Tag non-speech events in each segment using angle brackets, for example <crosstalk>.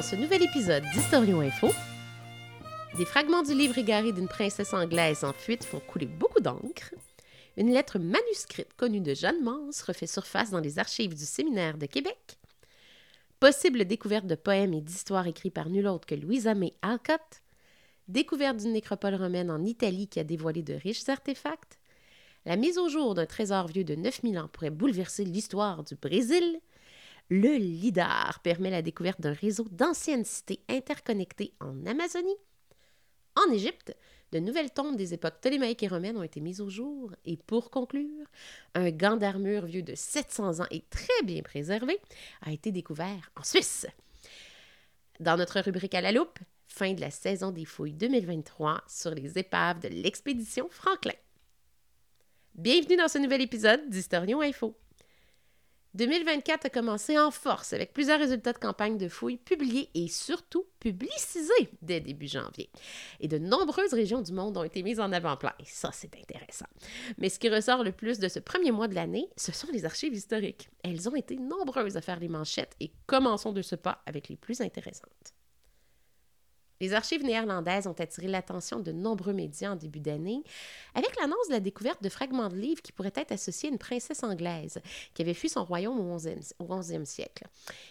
Dans ce nouvel épisode d'Historion Info, des fragments du livre égaré d'une princesse anglaise en fuite font couler beaucoup d'encre. Une lettre manuscrite connue de Jeanne Mance refait surface dans les archives du séminaire de Québec. Possible découverte de poèmes et d'histoires écrits par nul autre que Louisa May Alcott. Découverte d'une nécropole romaine en Italie qui a dévoilé de riches artefacts. La mise au jour d'un trésor vieux de 9000 ans pourrait bouleverser l'histoire du Brésil. Le LIDAR permet la découverte d'un réseau d'anciennes cités interconnectées en Amazonie. En Égypte, de nouvelles tombes des époques ptolémaïques et romaines ont été mises au jour. Et pour conclure, un gant d'armure vieux de 700 ans et très bien préservé a été découvert en Suisse. Dans notre rubrique à la loupe, fin de la saison des fouilles 2023 sur les épaves de l'expédition Franklin. Bienvenue dans ce nouvel épisode d'Historion Info. 2024 a commencé en force avec plusieurs résultats de campagne de fouilles publiés et surtout publicisés dès début janvier. Et de nombreuses régions du monde ont été mises en avant-plan. Et ça, c'est intéressant. Mais ce qui ressort le plus de ce premier mois de l'année, ce sont les archives historiques. Elles ont été nombreuses à faire les manchettes et commençons de ce pas avec les plus intéressantes. Les archives néerlandaises ont attiré l'attention de nombreux médias en début d'année avec l'annonce de la découverte de fragments de livres qui pourraient être associés à une princesse anglaise qui avait fui son royaume au 11e, siècle.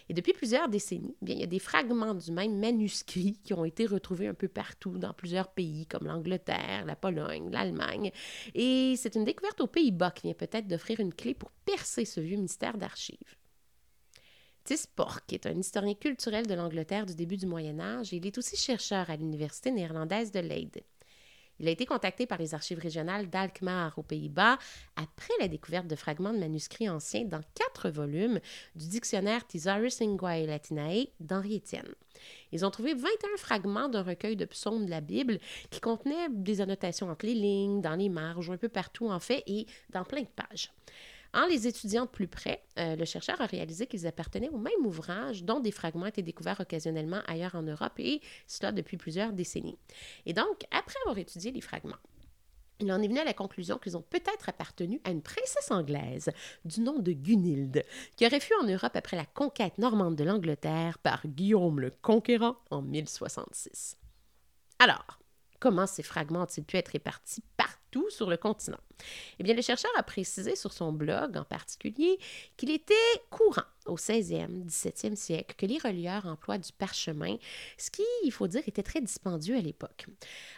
Et depuis plusieurs décennies, bien, il y a des fragments du même manuscrit qui ont été retrouvés un peu partout dans plusieurs pays comme l'Angleterre, la Pologne, l'Allemagne. Et c'est une découverte aux Pays-Bas qui vient peut-être d'offrir une clé pour percer ce vieux mystère d'archives. Pork est un historien culturel de l'Angleterre du début du Moyen Âge et il est aussi chercheur à l'Université néerlandaise de Leyde. Il a été contacté par les archives régionales d'Alkmaar aux Pays-Bas après la découverte de fragments de manuscrits anciens dans quatre volumes du dictionnaire Thesaurus Linguae Latinae d'Henri Étienne. Ils ont trouvé 21 fragments d'un recueil de psaumes de la Bible qui contenait des annotations entre les lignes, dans les marges, un peu partout en fait, et dans plein de pages. En les étudiant de plus près, euh, le chercheur a réalisé qu'ils appartenaient au même ouvrage dont des fragments étaient découverts occasionnellement ailleurs en Europe et cela depuis plusieurs décennies. Et donc, après avoir étudié les fragments, il en est venu à la conclusion qu'ils ont peut-être appartenu à une princesse anglaise du nom de Gunilde, qui aurait fui en Europe après la conquête normande de l'Angleterre par Guillaume le Conquérant en 1066. Alors, comment ces fragments ont-ils pu être répartis sur le continent. Eh bien, le chercheur a précisé sur son blog en particulier qu'il était courant au 16e, 17e siècle que les relieurs emploient du parchemin, ce qui, il faut dire, était très dispendieux à l'époque.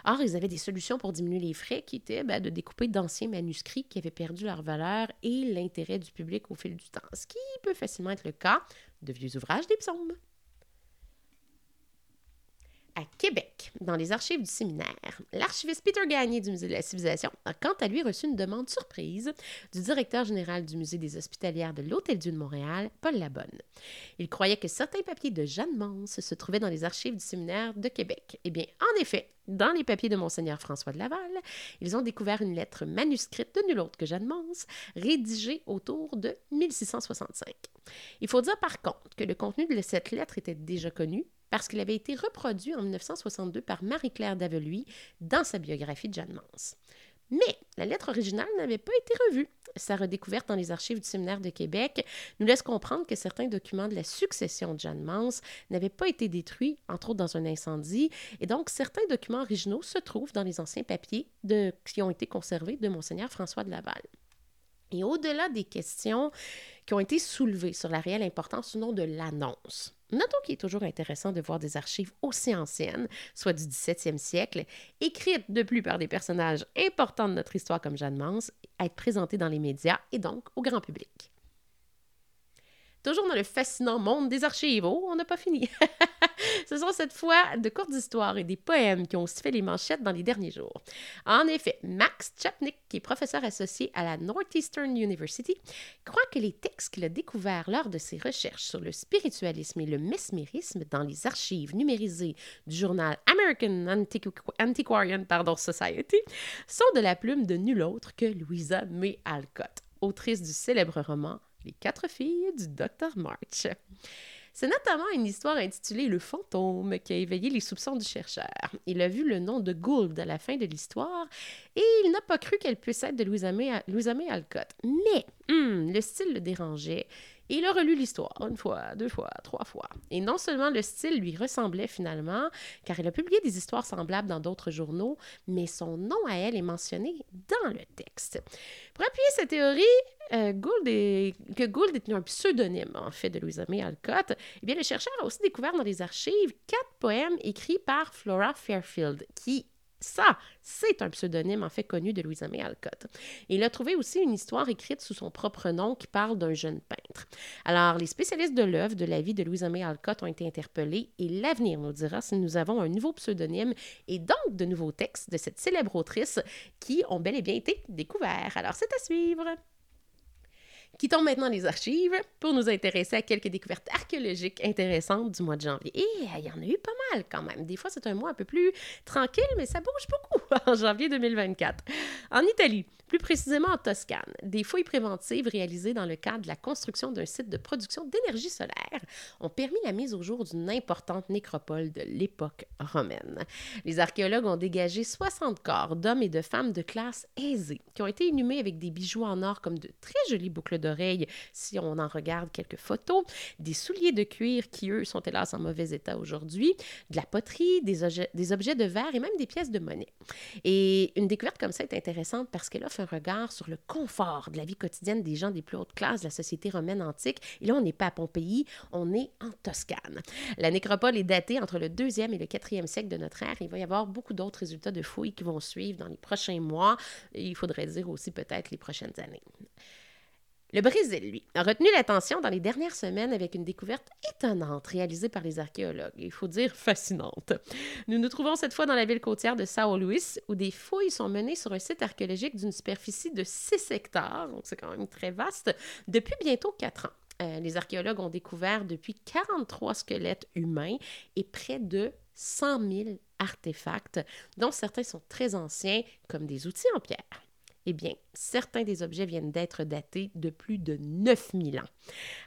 Or, ils avaient des solutions pour diminuer les frais qui étaient ben, de découper d'anciens manuscrits qui avaient perdu leur valeur et l'intérêt du public au fil du temps, ce qui peut facilement être le cas de vieux ouvrages des psaumes à Québec, dans les archives du séminaire, l'archiviste Peter Gagné du Musée de la Civilisation a quant à lui reçu une demande surprise du directeur général du Musée des Hospitalières de l'Hôtel-Dieu de Montréal, Paul Labonne. Il croyait que certains papiers de Jeanne Mance se trouvaient dans les archives du séminaire de Québec. Eh bien, en effet, dans les papiers de Monseigneur François de Laval, ils ont découvert une lettre manuscrite de nul autre que Jeanne Mance, rédigée autour de 1665. Il faut dire par contre que le contenu de cette lettre était déjà connu parce qu'il avait été reproduit en 1962 par Marie-Claire Daveluy dans sa biographie de Jeanne Mance. Mais la lettre originale n'avait pas été revue. Sa redécouverte dans les archives du séminaire de Québec nous laisse comprendre que certains documents de la succession de Jeanne Mance n'avaient pas été détruits, entre autres dans un incendie, et donc certains documents originaux se trouvent dans les anciens papiers qui ont été conservés de Monseigneur François de Laval. Et au-delà des questions qui ont été soulevées sur la réelle importance ou non de l'annonce, Notons qu'il est toujours intéressant de voir des archives aussi anciennes, soit du 17e siècle, écrites de plus par des personnages importants de notre histoire comme Jeanne Mance, être présentées dans les médias et donc au grand public. Toujours dans le fascinant monde des archives. Oh, on n'a pas fini. <laughs> Ce sont cette fois de courtes histoires et des poèmes qui ont aussi fait les manchettes dans les derniers jours. En effet, Max Chapnick, qui est professeur associé à la Northeastern University, croit que les textes qu'il a découverts lors de ses recherches sur le spiritualisme et le mesmérisme dans les archives numérisées du journal American Antiquarian Society sont de la plume de nul autre que Louisa May Alcott, autrice du célèbre roman les quatre filles du docteur March. C'est notamment une histoire intitulée Le fantôme qui a éveillé les soupçons du chercheur. Il a vu le nom de Gould à la fin de l'histoire et il n'a pas cru qu'elle puisse être de Louisa May, Alcott. Mais hmm, le style le dérangeait Il a relu l'histoire une fois, deux fois, trois fois. Et non seulement le style lui ressemblait finalement, car il a publié des histoires semblables dans d'autres journaux, mais son nom à elle est mentionné dans le texte. Pour appuyer cette théorie, euh, Gould est, que Gould est un pseudonyme, en fait, de Louisa May Alcott, eh bien, le chercheur a aussi découvert dans les archives quatre poèmes écrits par Flora Fairfield, qui ça, c'est un pseudonyme en fait connu de Louisa May Alcott. il a trouvé aussi une histoire écrite sous son propre nom qui parle d'un jeune peintre. Alors, les spécialistes de l'œuvre de la vie de Louisa May Alcott ont été interpellés et l'avenir nous dira si nous avons un nouveau pseudonyme et donc de nouveaux textes de cette célèbre autrice qui ont bel et bien été découverts. Alors, c'est à suivre. Quittons maintenant les archives pour nous intéresser à quelques découvertes archéologiques intéressantes du mois de janvier. Et il y en a eu pas mal quand même. Des fois, c'est un mois un peu plus tranquille, mais ça bouge beaucoup <laughs> en janvier 2024. En Italie, plus précisément en Toscane, des fouilles préventives réalisées dans le cadre de la construction d'un site de production d'énergie solaire ont permis la mise au jour d'une importante nécropole de l'époque romaine. Les archéologues ont dégagé 60 corps d'hommes et de femmes de classe aisée qui ont été inhumés avec des bijoux en or comme de très jolies boucles d'oreilles si on en regarde quelques photos, des souliers de cuir qui, eux, sont hélas en mauvais état aujourd'hui, de la poterie, des des objets de verre et même des pièces de monnaie. Et une découverte comme ça est intéressante parce qu'elle offre un regard sur le confort de la vie quotidienne des gens des plus hautes classes de la société romaine antique. Et là, on n'est pas à Pompéi, on est en Toscane. La nécropole est datée entre le 2e et le 4e siècle de notre ère. Il va y avoir beaucoup d'autres résultats de fouilles qui vont suivre dans les prochains mois. Il faudrait dire aussi peut-être les prochaines années. Le Brésil, lui, a retenu l'attention dans les dernières semaines avec une découverte étonnante réalisée par les archéologues, il faut dire fascinante. Nous nous trouvons cette fois dans la ville côtière de Sao Luis, où des fouilles sont menées sur un site archéologique d'une superficie de 6 hectares, donc c'est quand même très vaste, depuis bientôt 4 ans. Euh, les archéologues ont découvert depuis 43 squelettes humains et près de 100 000 artefacts, dont certains sont très anciens, comme des outils en pierre. Eh bien, certains des objets viennent d'être datés de plus de 9000 ans.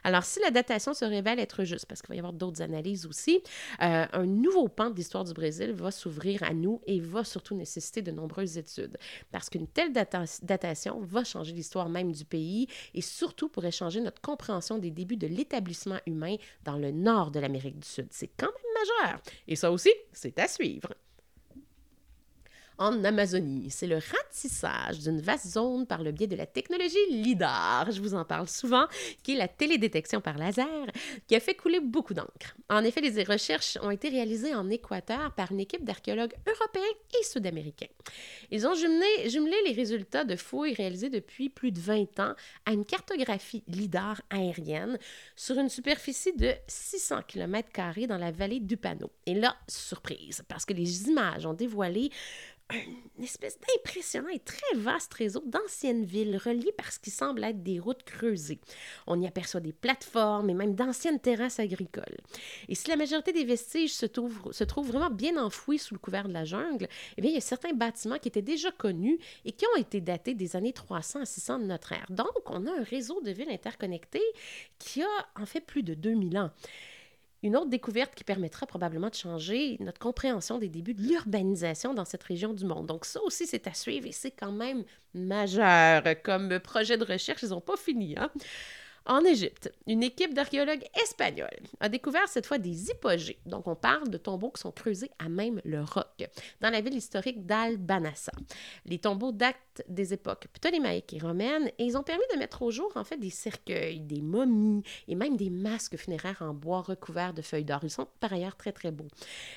Alors, si la datation se révèle être juste, parce qu'il va y avoir d'autres analyses aussi, euh, un nouveau pan de l'histoire du Brésil va s'ouvrir à nous et va surtout nécessiter de nombreuses études, parce qu'une telle datation va changer l'histoire même du pays et surtout pourrait changer notre compréhension des débuts de l'établissement humain dans le nord de l'Amérique du Sud. C'est quand même majeur. Et ça aussi, c'est à suivre en Amazonie. C'est le ratissage d'une vaste zone par le biais de la technologie LIDAR, je vous en parle souvent, qui est la télédétection par laser, qui a fait couler beaucoup d'encre. En effet, les recherches ont été réalisées en Équateur par une équipe d'archéologues européens et sud-américains. Ils ont jumelé, les résultats de fouilles réalisées depuis plus de 20 ans à une cartographie LIDAR aérienne sur une superficie de 600 km dans la vallée du Panneau. Et là, surprise, parce que les images ont dévoilé une espèce d'impressionnant et très vaste réseau d'anciennes villes reliées par ce qui semble être des routes creusées. On y aperçoit des plateformes et même d'anciennes terrasses agricoles. Et si la majorité des vestiges se trouvent, se vraiment bien enfouis sous le couvert de la jungle, eh bien, il y a certains bâtiments qui étaient déjà connus et qui ont été datés des années 300 à 600 de notre ère. Donc, on a un réseau de villes interconnectées qui a en fait plus de 2000 ans. Une autre découverte qui permettra probablement de changer notre compréhension des débuts de l'urbanisation dans cette région du monde. Donc ça aussi, c'est à suivre et c'est quand même majeur comme projet de recherche. Ils n'ont pas fini. Hein? En Égypte, une équipe d'archéologues espagnols a découvert cette fois des hypogées. Donc, on parle de tombeaux qui sont creusés à même le roc, dans la ville historique d'Al-Banassa. Les tombeaux datent des époques ptolémaïques et romaines et ils ont permis de mettre au jour, en fait, des cercueils, des momies et même des masques funéraires en bois recouverts de feuilles d'or. Ils sont par ailleurs très, très beaux.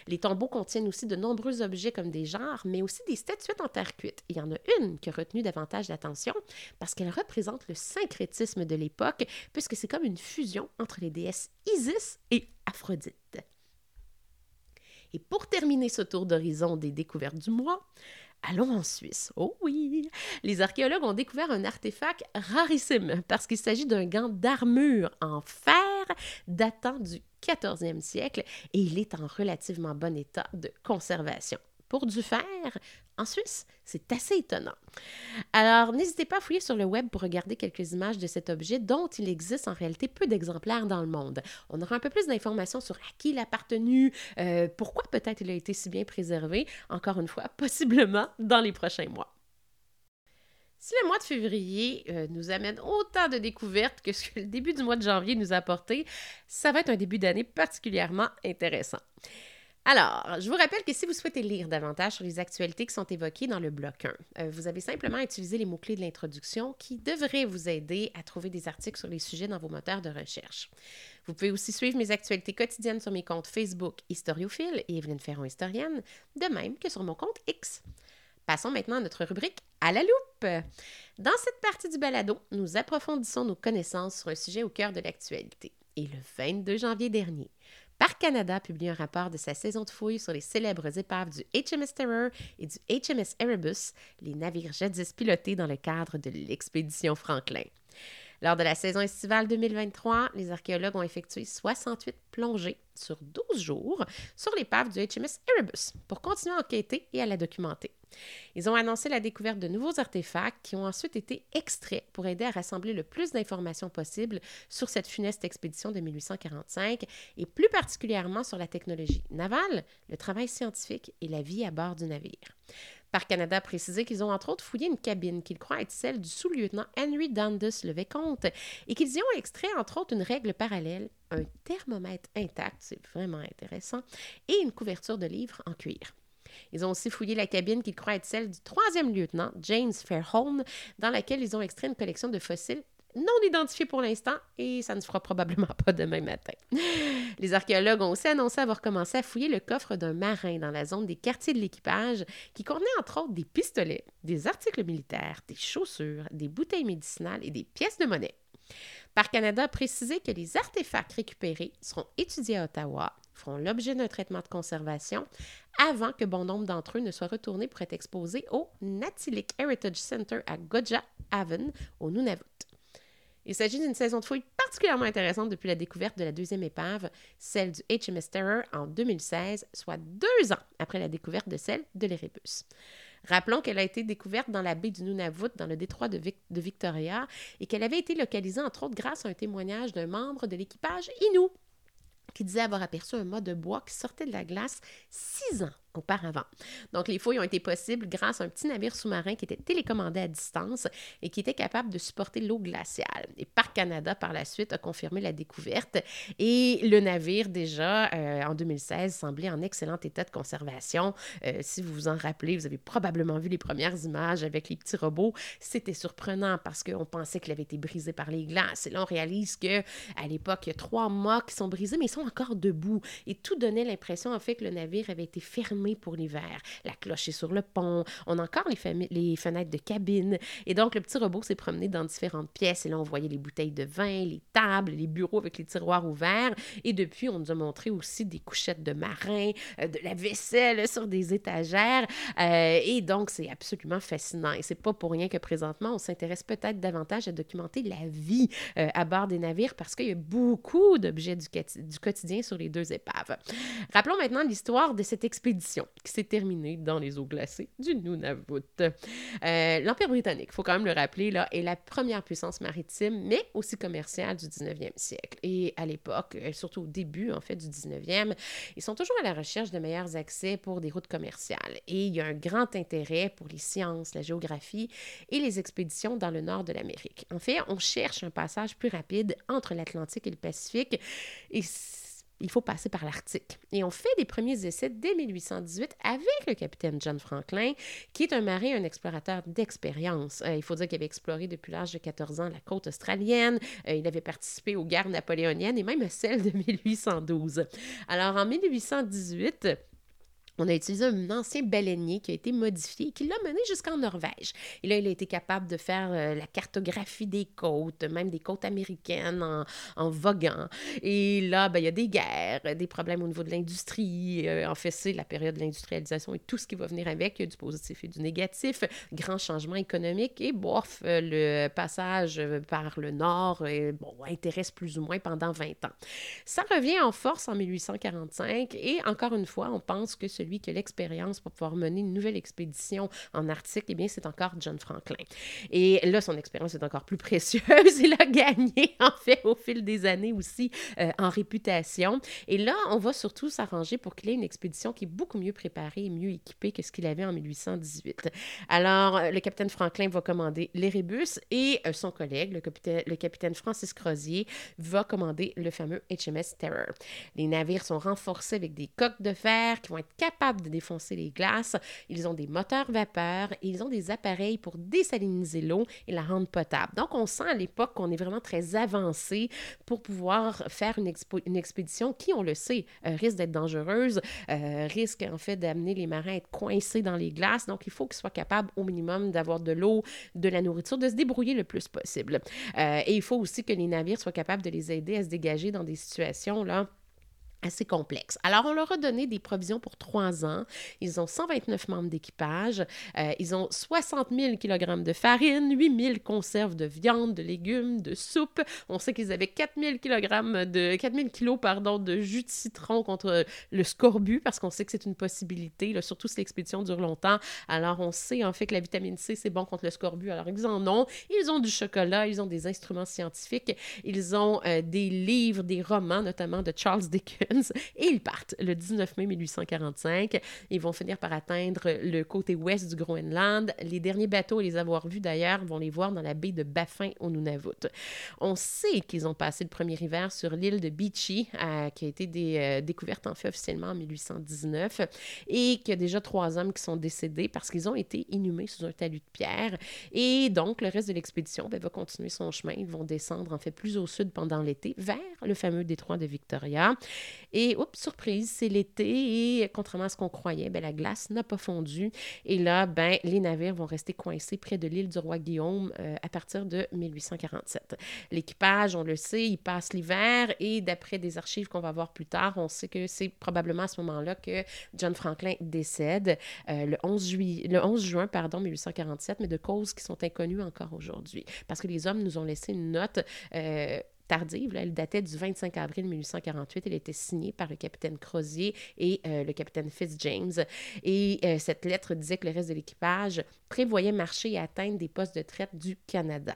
Les tombeaux contiennent aussi de nombreux objets comme des genres, mais aussi des statuettes en terre cuite. Il y en a une qui a retenu davantage d'attention parce qu'elle représente le syncrétisme de l'époque puisque c'est comme une fusion entre les déesses Isis et Aphrodite. Et pour terminer ce tour d'horizon des découvertes du mois, allons en Suisse. Oh oui! Les archéologues ont découvert un artefact rarissime parce qu'il s'agit d'un gant d'armure en fer datant du 14e siècle et il est en relativement bon état de conservation pour du fer en Suisse. C'est assez étonnant. Alors, n'hésitez pas à fouiller sur le web pour regarder quelques images de cet objet dont il existe en réalité peu d'exemplaires dans le monde. On aura un peu plus d'informations sur à qui il a appartenu, euh, pourquoi peut-être il a été si bien préservé, encore une fois, <laughs> possiblement dans les prochains mois. Si le mois de février euh, nous amène autant de découvertes que ce que le début du mois de janvier nous a apporté, ça va être un début d'année particulièrement intéressant. Alors, je vous rappelle que si vous souhaitez lire davantage sur les actualités qui sont évoquées dans le bloc 1, euh, vous avez simplement à utiliser les mots-clés de l'introduction qui devraient vous aider à trouver des articles sur les sujets dans vos moteurs de recherche. Vous pouvez aussi suivre mes actualités quotidiennes sur mes comptes Facebook Historiophile et Evelyne Ferron Historienne, de même que sur mon compte X. Passons maintenant à notre rubrique à la loupe. Dans cette partie du balado, nous approfondissons nos connaissances sur un sujet au cœur de l'actualité. Et le 22 janvier dernier, Parc Canada a publié un rapport de sa saison de fouilles sur les célèbres épaves du HMS Terror et du HMS Erebus, les navires jadis pilotés dans le cadre de l'expédition Franklin. Lors de la saison estivale 2023, les archéologues ont effectué 68 plongées sur 12 jours sur l'épave du HMS Erebus pour continuer à enquêter et à la documenter. Ils ont annoncé la découverte de nouveaux artefacts qui ont ensuite été extraits pour aider à rassembler le plus d'informations possible sur cette funeste expédition de 1845 et plus particulièrement sur la technologie navale, le travail scientifique et la vie à bord du navire. Par Canada a précisé qu'ils ont entre autres fouillé une cabine qu'ils croient être celle du sous-lieutenant Henry Dundas le Vicomte et qu'ils y ont extrait entre autres une règle parallèle, un thermomètre intact, c'est vraiment intéressant, et une couverture de livres en cuir. Ils ont aussi fouillé la cabine qu'ils croient être celle du troisième lieutenant, James Fairholm, dans laquelle ils ont extrait une collection de fossiles non identifiés pour l'instant et ça ne se fera probablement pas demain matin. Les archéologues ont aussi annoncé avoir commencé à fouiller le coffre d'un marin dans la zone des quartiers de l'équipage qui contenait entre autres des pistolets, des articles militaires, des chaussures, des bouteilles médicinales et des pièces de monnaie. Par Canada a précisé que les artefacts récupérés seront étudiés à Ottawa, feront l'objet d'un traitement de conservation avant que bon nombre d'entre eux ne soient retournés pour être exposés au Natilic Heritage Center à Goja Haven, au Nunavut. Il s'agit d'une saison de fouilles particulièrement intéressante depuis la découverte de la deuxième épave, celle du HMS Terror en 2016, soit deux ans après la découverte de celle de l'Erebus. Rappelons qu'elle a été découverte dans la baie du Nunavut, dans le détroit de, de Victoria, et qu'elle avait été localisée entre autres grâce à un témoignage d'un membre de l'équipage Inou qui disait avoir aperçu un mât de bois qui sortait de la glace six ans auparavant. Donc, les fouilles ont été possibles grâce à un petit navire sous-marin qui était télécommandé à distance et qui était capable de supporter l'eau glaciale. Et Parc Canada, par la suite, a confirmé la découverte et le navire, déjà euh, en 2016, semblait en excellent état de conservation. Euh, si vous vous en rappelez, vous avez probablement vu les premières images avec les petits robots. C'était surprenant parce qu'on pensait qu'il avait été brisé par les glaces. Et là, on réalise que à l'époque, il y a trois mâts qui sont brisés, mais ils sont encore debout. Et tout donnait l'impression, en fait, que le navire avait été fermé pour l'hiver. La cloche est sur le pont. On a encore les, fenêtres de cabine. Et donc, le petit robot s'est promené dans différentes pièces. Et là, on voyait les bouteilles de vin, les tables, les bureaux avec les tiroirs ouverts. Et depuis, on nous a montré aussi des couchettes de marins, euh, de la vaisselle sur des étagères. Euh, et donc, c'est absolument fascinant. Et c'est pas pour rien que présentement, on s'intéresse peut-être davantage à documenter la vie euh, à bord des navires parce qu'il y a beaucoup d'objets du quotidien sur les deux épaves. Rappelons maintenant l'histoire de cette expédition qui s'est terminée dans les eaux glacées du Nunavut. Euh, L'Empire britannique, il faut quand même le rappeler, là, est la première puissance maritime, mais aussi commerciale du 19e siècle. Et à l'époque, euh, surtout au début, en fait, du 19e, ils sont toujours à la recherche de meilleurs accès pour des routes commerciales. Et il y a un grand intérêt pour les sciences, la géographie et les expéditions dans le nord de l'Amérique. En fait, on cherche un passage plus rapide entre l'Atlantique et le Pacifique. Et il faut passer par l'Arctique. Et on fait des premiers essais dès 1818 avec le capitaine John Franklin, qui est un marin, un explorateur d'expérience. Euh, il faut dire qu'il avait exploré depuis l'âge de 14 ans la côte australienne, euh, il avait participé aux guerres napoléoniennes et même à celle de 1812. Alors en 1818, on a utilisé un ancien baleinier qui a été modifié et qui l'a mené jusqu'en Norvège. Et là, il a été capable de faire euh, la cartographie des côtes, même des côtes américaines en, en voguant. Et là, ben, il y a des guerres, des problèmes au niveau de l'industrie. Euh, en fait, c'est la période de l'industrialisation et tout ce qui va venir avec. Y du positif et du négatif. Grand changement économique et bof, euh, le passage par le nord bon, intéresse plus ou moins pendant 20 ans. Ça revient en force en 1845 et encore une fois, on pense que celui celui qui a l'expérience pour pouvoir mener une nouvelle expédition en Arctique, eh bien, c'est encore John Franklin. Et là, son expérience est encore plus précieuse. <laughs> Il a gagné, en fait, au fil des années aussi euh, en réputation. Et là, on va surtout s'arranger pour qu'il ait une expédition qui est beaucoup mieux préparée et mieux équipée que ce qu'il avait en 1818. Alors, euh, le capitaine Franklin va commander l'Erebus et euh, son collègue, le capitaine, le capitaine Francis Crozier, va commander le fameux HMS Terror. Les navires sont renforcés avec des coques de fer qui vont être capables de défoncer les glaces. Ils ont des moteurs vapeur et ils ont des appareils pour désaliniser l'eau et la rendre potable. Donc, on sent à l'époque qu'on est vraiment très avancé pour pouvoir faire une, une expédition qui, on le sait, euh, risque d'être dangereuse, euh, risque en fait d'amener les marins à être coincés dans les glaces. Donc, il faut qu'ils soient capables au minimum d'avoir de l'eau, de la nourriture, de se débrouiller le plus possible. Euh, et il faut aussi que les navires soient capables de les aider à se dégager dans des situations là assez complexe. Alors, on leur a donné des provisions pour trois ans. Ils ont 129 membres d'équipage. Euh, ils ont 60 000 kg de farine, 8 000 conserves de viande, de légumes, de soupe. On sait qu'ils avaient 4 000 kg de 4 000 kilos, pardon, de jus de citron contre le scorbut parce qu'on sait que c'est une possibilité, là, surtout si l'expédition dure longtemps. Alors, on sait en fait que la vitamine C, c'est bon contre le scorbut. Alors, ils en ont. Ils ont du chocolat, ils ont des instruments scientifiques, ils ont euh, des livres, des romans, notamment de Charles Dickens et ils partent le 19 mai 1845. Ils vont finir par atteindre le côté ouest du Groenland. Les derniers bateaux, les avoir vus d'ailleurs, vont les voir dans la baie de Baffin au Nunavut. On sait qu'ils ont passé le premier hiver sur l'île de Beachy, euh, qui a été euh, découverte en fait officiellement en 1819, et qu'il y a déjà trois hommes qui sont décédés parce qu'ils ont été inhumés sous un talus de pierre. Et donc, le reste de l'expédition ben, va continuer son chemin. Ils vont descendre en fait plus au sud pendant l'été, vers le fameux détroit de Victoria. Et, oups, surprise, c'est l'été et contrairement à ce qu'on croyait, ben, la glace n'a pas fondu. Et là, ben, les navires vont rester coincés près de l'île du roi Guillaume euh, à partir de 1847. L'équipage, on le sait, il passe l'hiver et d'après des archives qu'on va voir plus tard, on sait que c'est probablement à ce moment-là que John Franklin décède euh, le, 11 juillet, le 11 juin pardon, 1847, mais de causes qui sont inconnues encore aujourd'hui. Parce que les hommes nous ont laissé une note. Euh, tardive. Elle datait du 25 avril 1848. Elle était signée par le capitaine Crozier et euh, le capitaine Fitzjames. Et euh, cette lettre disait que le reste de l'équipage prévoyait marcher et atteindre des postes de traite du Canada.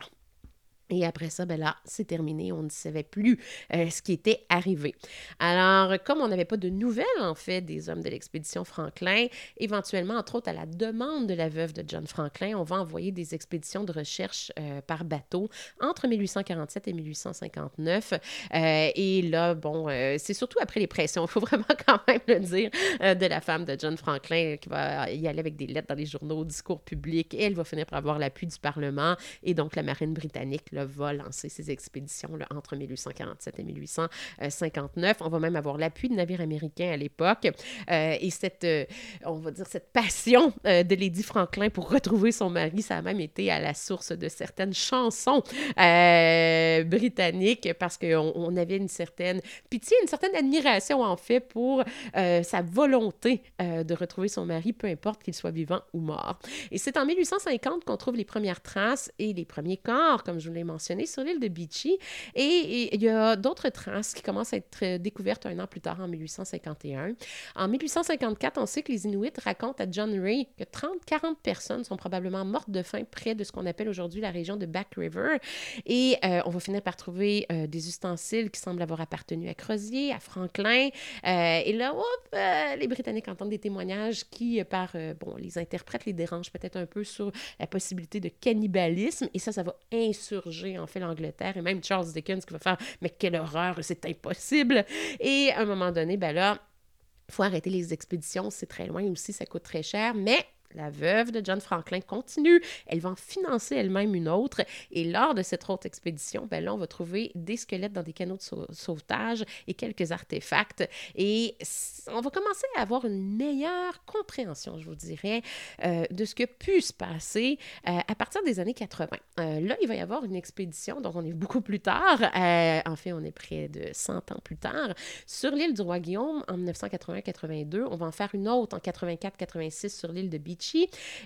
Et après ça, ben là, c'est terminé. On ne savait plus euh, ce qui était arrivé. Alors, comme on n'avait pas de nouvelles, en fait, des hommes de l'expédition Franklin, éventuellement, entre autres à la demande de la veuve de John Franklin, on va envoyer des expéditions de recherche euh, par bateau entre 1847 et 1859. Euh, et là, bon, c'est surtout après les pressions, il faut <laughs> vraiment quand même le dire, de la femme de John Franklin qui va y aller avec des lettres dans les journaux, discours publics, et elle va finir par avoir l'appui du Parlement et donc la marine britannique va lancer ses expéditions là, entre 1847 et 1859. On va même avoir l'appui de navires américains à l'époque. Euh, et cette, euh, on va dire, cette passion euh, de Lady Franklin pour retrouver son mari, ça a même été à la source de certaines chansons britanniques parce qu'on on avait une certaine pitié, une certaine admiration en fait pour sa volonté de retrouver son mari, peu importe qu'il soit vivant ou mort. Et c'est en 1850 qu'on trouve les premières traces et les premiers corps, comme je vous l'ai mentionné, sur l'île de Beachy. Et, il y a d'autres traces qui commencent à être euh, découvertes un an plus tard, en 1851. En 1854, on sait que les Inuits racontent à John Ray que 30-40 personnes sont probablement mortes de faim près de ce qu'on appelle aujourd'hui la région de Back River. Et euh, on va finir par trouver euh, des ustensiles qui semblent avoir appartenu à Crozier, à Franklin. et là, les Britanniques entendent des témoignages qui, par, bon, les interprètes les dérangent peut-être un peu sur la possibilité de cannibalisme. Et ça, ça va insurger en fait l'Angleterre et même Charles Dickens qui va faire mais quelle horreur, c'est impossible. Et à un moment donné, ben là, faut arrêter les expéditions, c'est très loin aussi, ça coûte très cher, mais la veuve de John Franklin continue. Elle va en financer elle-même une autre. Et lors de cette autre expédition, ben là, on va trouver des squelettes dans des canaux de sauvetage et quelques artefacts. Et on va commencer à avoir une meilleure compréhension, je vous dirais, euh, de ce que pu se passer euh, à partir des années 80. Euh, là, il va y avoir une expédition, donc on est beaucoup plus tard. en fait, on est près de 100 ans plus tard. Sur l'île du Roi Guillaume, en 1980-82, on va en faire une autre en 84-86 sur l'île de Beach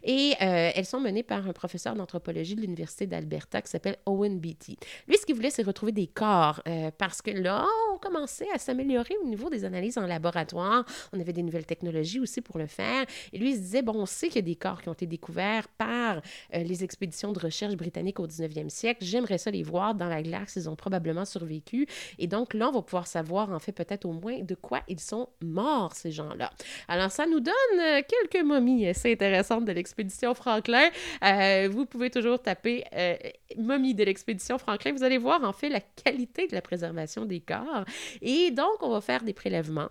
Et elles sont menées par un professeur d'anthropologie de l'Université d'Alberta qui s'appelle Owen Beatty. Lui, ce qu'il voulait, c'est retrouver des corps parce que là, on commençait à s'améliorer au niveau des analyses en laboratoire. On avait des nouvelles technologies aussi pour le faire. Et lui, il se disait, bon, on sait qu'il y a des corps qui ont été découverts par les expéditions de recherche britanniques au 19e siècle. J'aimerais ça les voir dans la glace. Ils ont probablement survécu. Et donc là, on va pouvoir savoir, en fait, peut-être au moins de quoi ils sont morts, ces gens-là. Alors, ça nous donne euh, quelques momies assez de l'expédition Franklin. Euh, vous pouvez toujours taper euh, momie de l'expédition Franklin. Vous allez voir, en fait, la qualité de la préservation des corps. Et donc, on va faire des prélèvements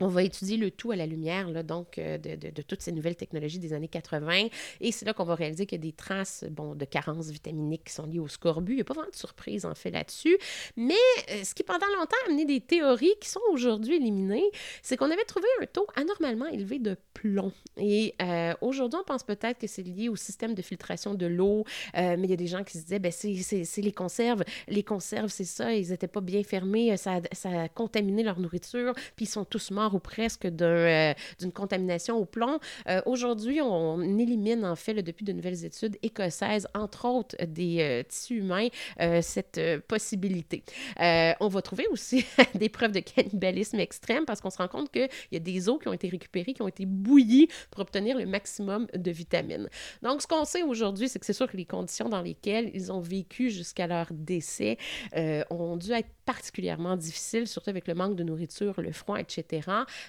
on va étudier le tout à la lumière, donc, euh, de, de, toutes ces nouvelles technologies des années 80. Et c'est là qu'on va réaliser qu'il y a des traces bon, de carences vitaminiques qui sont liées au scorbut. Il n'y a pas vraiment de surprise, en fait, là-dessus. Mais euh, ce qui, pendant longtemps, a amené des théories qui sont aujourd'hui éliminées, c'est qu'on avait trouvé un taux anormalement élevé de plomb. Et euh, aujourd'hui, on pense peut-être que c'est lié au système de filtration de l'eau, mais il y a des gens qui se disaient, ben, c'est les conserves. Les conserves, c'est ça, ils n'étaient pas bien fermés, ça, ça a contaminé leur nourriture, puis ils sont tous morts ou presque euh, d'une contamination au plomb. Euh, aujourd'hui, on élimine en fait, depuis de nouvelles études écossaises, entre autres des euh, tissus humains, cette possibilité. on va trouver aussi <laughs> des preuves de cannibalisme extrême parce qu'on se rend compte qu'il y a des os qui ont été récupérés, qui ont été bouillis pour obtenir le maximum de vitamines. Donc, ce qu'on sait aujourd'hui, c'est que c'est sûr que les conditions dans lesquelles ils ont vécu jusqu'à leur décès ont dû être particulièrement difficiles, surtout avec le manque de nourriture, le froid, etc.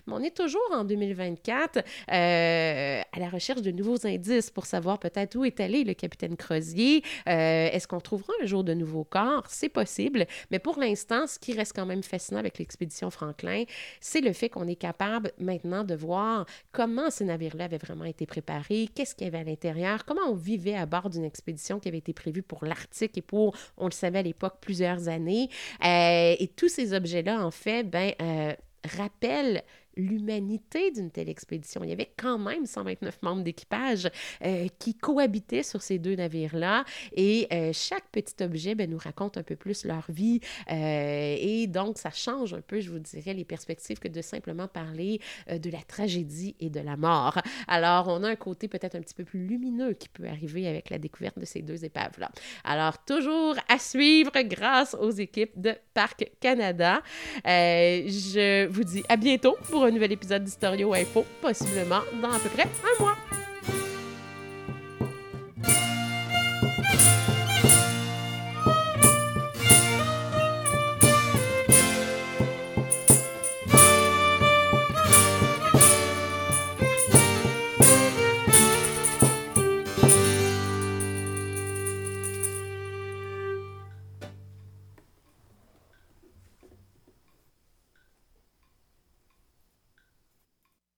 Mais on est toujours en 2024 euh, à la recherche de nouveaux indices pour savoir peut-être où est allé le capitaine Crozier. Euh, est-ce qu'on trouvera un jour de nouveaux corps? C'est possible. Mais pour l'instant, ce qui reste quand même fascinant avec l'expédition Franklin, c'est le fait qu'on est capable maintenant de voir comment ces navires-là avaient vraiment été préparés, qu'est-ce qu'il y avait à l'intérieur, comment on vivait à bord d'une expédition qui avait été prévue pour l'Arctique et pour, on le savait à l'époque, plusieurs années. Euh, et tous ces objets-là, en fait, ben, rappellent l'humanité d'une telle expédition. Il y avait quand même 129 membres d'équipage euh, qui cohabitaient sur ces deux navires-là et euh, chaque petit objet ben, nous raconte un peu plus leur vie euh, et donc ça change un peu, je vous dirais, les perspectives que de simplement parler de la tragédie et de la mort. Alors, on a un côté peut-être un petit peu plus lumineux qui peut arriver avec la découverte de ces deux épaves-là. Alors, toujours à suivre grâce aux équipes de Parc Canada. je vous dis à bientôt pour nouvel épisode d'Historio Info, possiblement dans à peu près un mois.